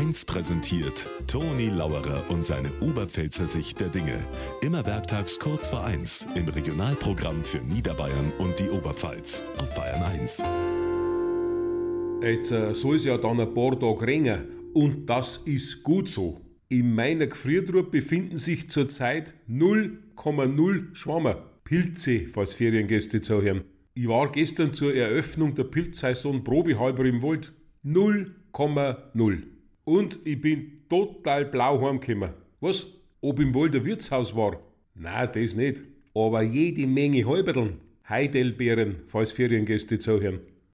1 präsentiert Toni Lauerer und seine Oberpfälzer Sicht der Dinge. Immer werktags kurz vor 1 im Regionalprogramm für Niederbayern und die Oberpfalz auf Bayern 1. Jetzt äh, soll es ja dann ein paar Tage regnen und das ist gut so. In meiner Gefriertruhe befinden sich zurzeit 0,0 Schwammer. Pilze, falls Feriengäste zuhören. Ich war gestern zur Eröffnung der Pilzsaison probehalber im Wald. 0,0. Und ich bin total blau heimgekommen. Was? Ob im Wald ein Wirtshaus war? Na, das nicht. Aber jede Menge Halberln. Heidelbeeren, falls Feriengäste zuhören.